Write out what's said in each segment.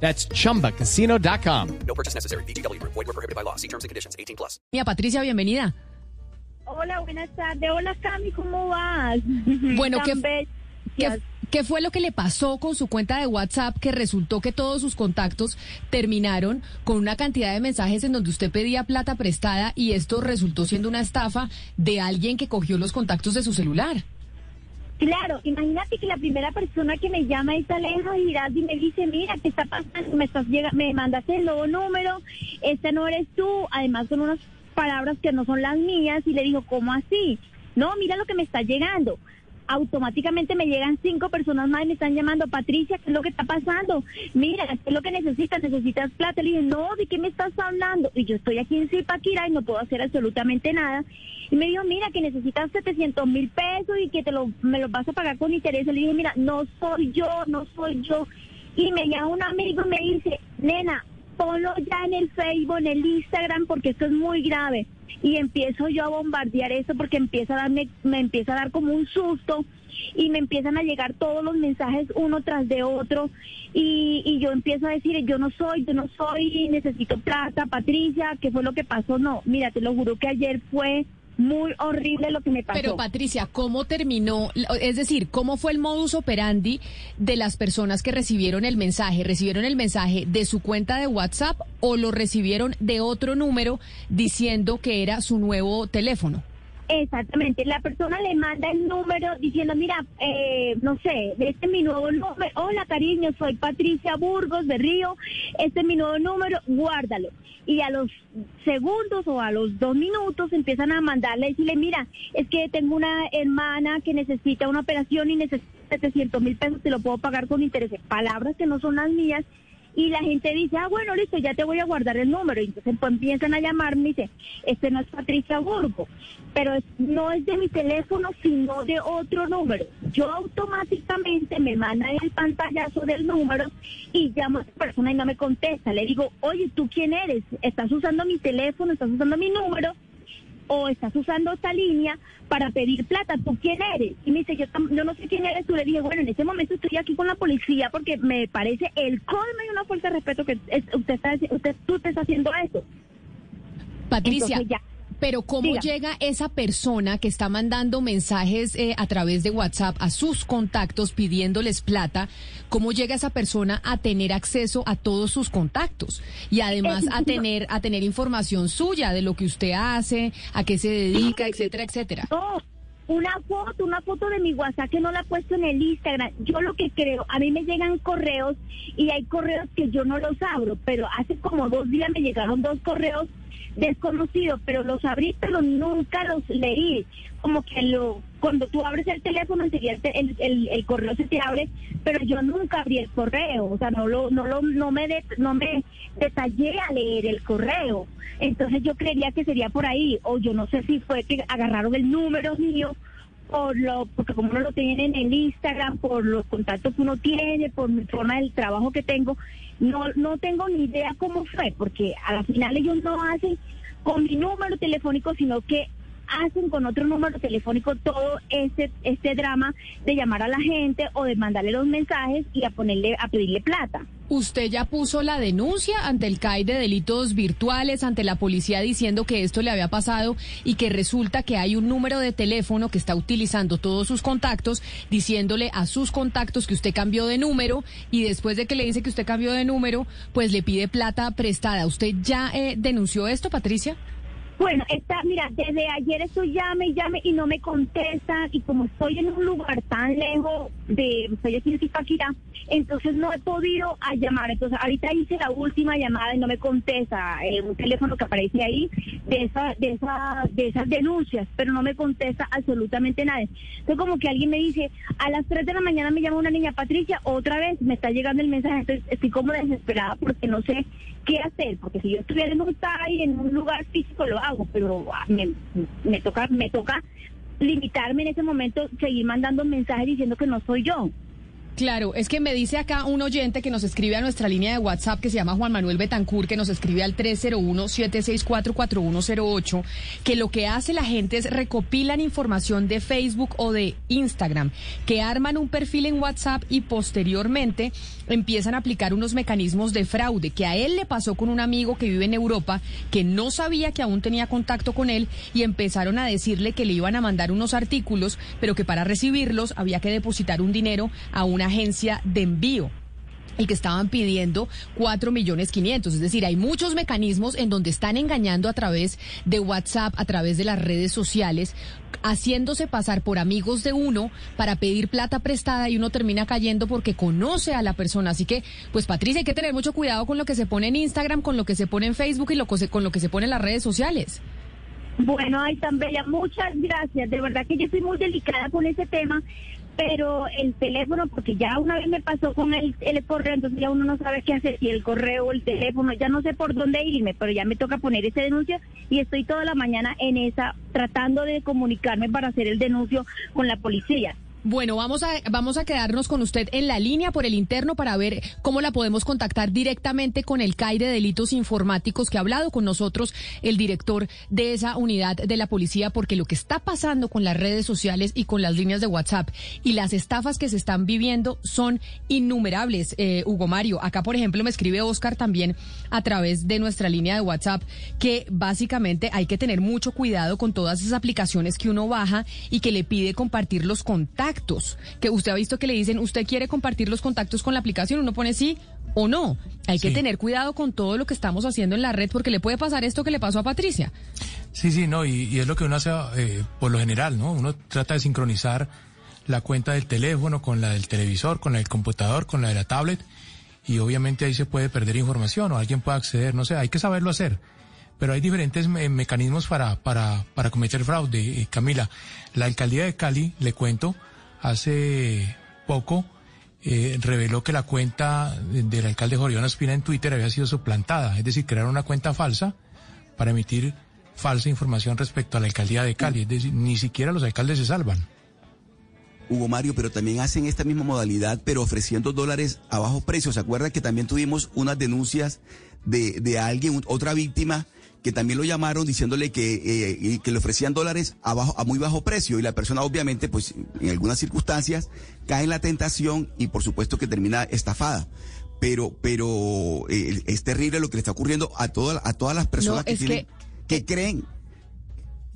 That's chumbacasino.com. No purchase necessary. BGW. Void were prohibited by law. See terms and conditions. 18 plus. Mira, Patricia, bienvenida. Hola, buenas tardes. Hola, Cami, ¿cómo vas? Bueno, ¿qué, qué, qué fue lo que le pasó con su cuenta de WhatsApp que resultó que todos sus contactos terminaron con una cantidad de mensajes en donde usted pedía plata prestada y esto resultó siendo una estafa de alguien que cogió los contactos de su celular? Claro, imagínate que la primera persona que me llama es Giraldo y me dice, mira, ¿qué está pasando? Me, estás llega me mandaste el nuevo número, este no eres tú, además son unas palabras que no son las mías y le digo, ¿cómo así? No, mira lo que me está llegando. Automáticamente me llegan cinco personas más y me están llamando, Patricia, ¿qué es lo que está pasando? Mira, ¿qué es lo que necesitas? ¿Necesitas plata? Le dije, no, ¿de qué me estás hablando? Y yo estoy aquí en Zipaquira y no puedo hacer absolutamente nada. Y me dijo, mira, que necesitas 700 mil pesos y que te lo, me los vas a pagar con interés. Le dije, mira, no soy yo, no soy yo. Y me llama un amigo y me dice, nena, ponlo ya en el Facebook, en el Instagram, porque esto es muy grave. Y empiezo yo a bombardear eso porque empieza a darme, me empieza a dar como un susto y me empiezan a llegar todos los mensajes uno tras de otro y, y yo empiezo a decir, yo no soy, yo no soy, necesito plata, Patricia, ¿qué fue lo que pasó? No, mira, te lo juro que ayer fue muy horrible lo que me pasó. Pero Patricia, ¿cómo terminó? Es decir, ¿cómo fue el modus operandi de las personas que recibieron el mensaje? ¿Recibieron el mensaje de su cuenta de WhatsApp o lo recibieron de otro número diciendo que era su nuevo teléfono? Exactamente, la persona le manda el número diciendo, mira, eh, no sé, este es mi nuevo número, hola cariño, soy Patricia Burgos de Río, este es mi nuevo número, guárdalo. Y a los segundos o a los dos minutos empiezan a mandarle y decirle, mira, es que tengo una hermana que necesita una operación y necesita 700 mil pesos, te lo puedo pagar con intereses. Palabras que no son las mías y la gente dice, ah, bueno, listo, ya te voy a guardar el número. Y entonces pues, empiezan a llamarme y dice, este no es Patricia Burgo, pero no es de mi teléfono, sino de otro número. Yo automáticamente me manda el pantallazo del número y llamo a esa persona y no me contesta. Le digo, oye, ¿tú quién eres? ¿Estás usando mi teléfono? ¿Estás usando mi número? O estás usando esta línea para pedir plata, ¿tú quién eres? Y me dice, yo, yo no sé quién eres, tú le dije, bueno, en este momento estoy aquí con la policía porque me parece el colmo y una fuerza de respeto que es- usted está, usted, tú te estás haciendo eso. Patricia, Entonces ya. Pero ¿cómo Diga. llega esa persona que está mandando mensajes eh, a través de WhatsApp a sus contactos pidiéndoles plata? ¿Cómo llega esa persona a tener acceso a todos sus contactos y además Eh, a tener a tener información suya de lo que usted hace, a qué se dedica, etcétera, etcétera? No, una foto, una foto de mi WhatsApp que no la he puesto en el Instagram. Yo lo que creo, a mí me llegan correos y hay correos que yo no los abro, pero hace como dos días me llegaron dos correos desconocidos, pero los abrí, pero nunca los leí. Como que lo, cuando tú abres el teléfono, el, el- el correo se te abre, pero yo nunca abrí el correo, o sea, no lo, no lo, no me, de- no me detallé a leer el correo. Entonces yo creería que sería por ahí, o yo no sé si fue que agarraron el número mío por lo, porque como uno lo tiene en el Instagram, por los contactos que uno tiene, por mi forma del trabajo que tengo, no, no tengo ni idea cómo fue, porque a la final ellos no hacen con mi número telefónico, sino que hacen con otro número telefónico todo este, este drama de llamar a la gente o de mandarle los mensajes y a ponerle, a pedirle plata. ¿Usted ya puso la denuncia ante el CAI de delitos virtuales, ante la policía diciendo que esto le había pasado y que resulta que hay un número de teléfono que está utilizando todos sus contactos, diciéndole a sus contactos que usted cambió de número y después de que le dice que usted cambió de número, pues le pide plata prestada? ¿Usted ya eh, denunció esto, Patricia? Bueno, está, mira, desde ayer estoy llame llame y no me contestan y como estoy en un lugar tan lejos de, estoy aquí en Zipaquirá, entonces no he podido llamar. Entonces ahorita hice la última llamada y no me contesta eh, un teléfono que aparece ahí de esa, de esa, de esas denuncias, pero no me contesta absolutamente nadie. Entonces como que alguien me dice, a las 3 de la mañana me llama una niña Patricia, otra vez me está llegando el mensaje, entonces estoy como desesperada porque no sé qué hacer, porque si yo estuviera en un en un lugar físico lo hago, pero ah, me, me toca me toca limitarme en ese momento, seguir mandando mensajes diciendo que no soy yo. Claro, es que me dice acá un oyente que nos escribe a nuestra línea de WhatsApp que se llama Juan Manuel Betancur, que nos escribe al 301-764-4108, que lo que hace la gente es recopilan información de Facebook o de Instagram, que arman un perfil en WhatsApp y posteriormente empiezan a aplicar unos mecanismos de fraude, que a él le pasó con un amigo que vive en Europa, que no sabía que aún tenía contacto con él y empezaron a decirle que le iban a mandar unos artículos, pero que para recibirlos había que depositar un dinero a una agencia de envío y que estaban pidiendo cuatro millones quinientos. Es decir, hay muchos mecanismos en donde están engañando a través de WhatsApp, a través de las redes sociales, haciéndose pasar por amigos de uno para pedir plata prestada y uno termina cayendo porque conoce a la persona. Así que, pues Patricia, hay que tener mucho cuidado con lo que se pone en Instagram, con lo que se pone en Facebook y lo, con lo que se pone en las redes sociales. Bueno, ay, tan bella, muchas gracias. De verdad que yo estoy muy delicada con ese tema pero el teléfono, porque ya una vez me pasó con el, el correo, entonces ya uno no sabe qué hacer, si el correo el teléfono, ya no sé por dónde irme, pero ya me toca poner ese denuncio y estoy toda la mañana en esa, tratando de comunicarme para hacer el denuncio con la policía. Bueno, vamos a, vamos a quedarnos con usted en la línea por el interno para ver cómo la podemos contactar directamente con el CAI de Delitos Informáticos que ha hablado con nosotros el director de esa unidad de la policía, porque lo que está pasando con las redes sociales y con las líneas de WhatsApp y las estafas que se están viviendo son innumerables, eh, Hugo Mario. Acá, por ejemplo, me escribe Oscar también a través de nuestra línea de WhatsApp que básicamente hay que tener mucho cuidado con todas esas aplicaciones que uno baja y que le pide compartir los contactos que usted ha visto que le dicen, usted quiere compartir los contactos con la aplicación, uno pone sí o no. Hay que tener cuidado con todo lo que estamos haciendo en la red porque le puede pasar esto que le pasó a Patricia. Sí, sí, no, y, es lo que uno hace eh, por lo general, ¿no? Uno trata de sincronizar la cuenta del teléfono con la del televisor, con la del computador, con la de la tablet, y obviamente ahí se puede perder información o alguien puede acceder, no sé, hay que saberlo hacer pero hay diferentes mecanismos para, para, para cometer fraude. Eh, Camila, la alcaldía de Cali, le cuento, hace poco eh, reveló que la cuenta del alcalde Jorión Espina en Twitter había sido suplantada, es decir, crearon una cuenta falsa para emitir falsa información respecto a la alcaldía de Cali, es decir, ni siquiera los alcaldes se salvan. Hugo Mario, pero también hacen esta misma modalidad, pero ofreciendo dólares a bajo precio. ¿Se acuerda que también tuvimos unas denuncias de, de alguien, otra víctima, que también lo llamaron diciéndole que, eh, que le ofrecían dólares a, bajo, a muy bajo precio y la persona obviamente pues en algunas circunstancias cae en la tentación y por supuesto que termina estafada. Pero pero eh, es terrible lo que le está ocurriendo a todas a todas las personas que, tienen, que creen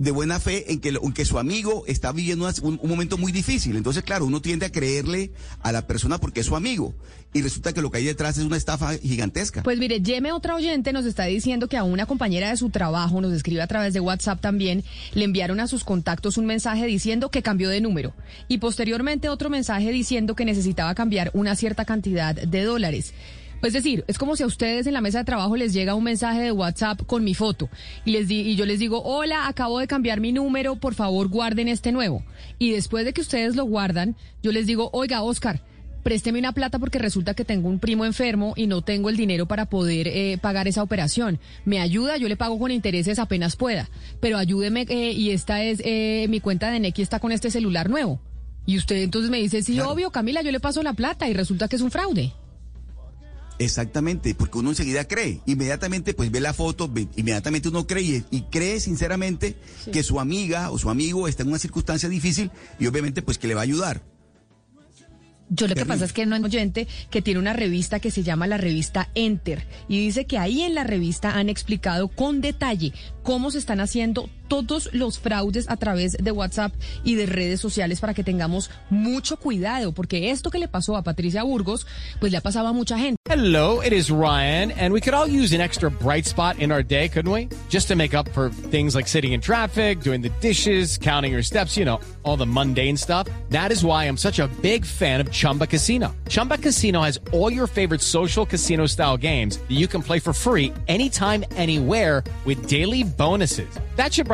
de buena fe en que, que su amigo está viviendo un, momento muy difícil. Entonces, claro, uno tiende a creerle a la persona porque es su amigo. Y resulta que lo que hay detrás es una estafa gigantesca. Pues mire, Yeme, otra oyente, nos está diciendo que a una compañera de su trabajo, nos escribe a través de WhatsApp también, le enviaron a sus contactos un mensaje diciendo que cambió de número. Y posteriormente otro mensaje diciendo que necesitaba cambiar una cierta cantidad de dólares. Es decir, es como si a ustedes en la mesa de trabajo les llega un mensaje de WhatsApp con mi foto y les di, y yo les digo, "Hola, acabo de cambiar mi número, por favor, guarden este nuevo." Y después de que ustedes lo guardan, yo les digo, "Oiga, Oscar, présteme una plata porque resulta que tengo un primo enfermo y no tengo el dinero para poder eh, pagar esa operación. Me ayuda, yo le pago con intereses apenas pueda, pero ayúdeme eh, y esta es eh, mi cuenta de Nequi está con este celular nuevo. Y usted entonces me dice, sí, obvio, Camila, yo le paso la plata y resulta que es un fraude. Exactamente, porque uno enseguida cree, inmediatamente pues ve la foto, inmediatamente uno cree y, cree sinceramente que su amiga o su amigo está en una circunstancia difícil y obviamente pues que le va a ayudar. Yo lo que pasa es que no hay oyente que tiene una revista que se llama la revista Enter y dice que ahí en la revista han explicado con detalle cómo se están haciendo todos los fraudes a través de WhatsApp y de redes sociales para que tengamos mucho cuidado porque esto que le pasó a Patricia Burgos pues le ha a mucha gente. Hello, it is Ryan and we could all use an extra bright spot in our day, couldn't we? Just to make up for things like sitting in traffic, doing the dishes, counting your steps, you know, all the mundane stuff. That is why I'm such a big fan of Chumba Casino. Chumba Casino has all your favorite social casino style games that you can play for free anytime, anywhere with daily bonuses. That should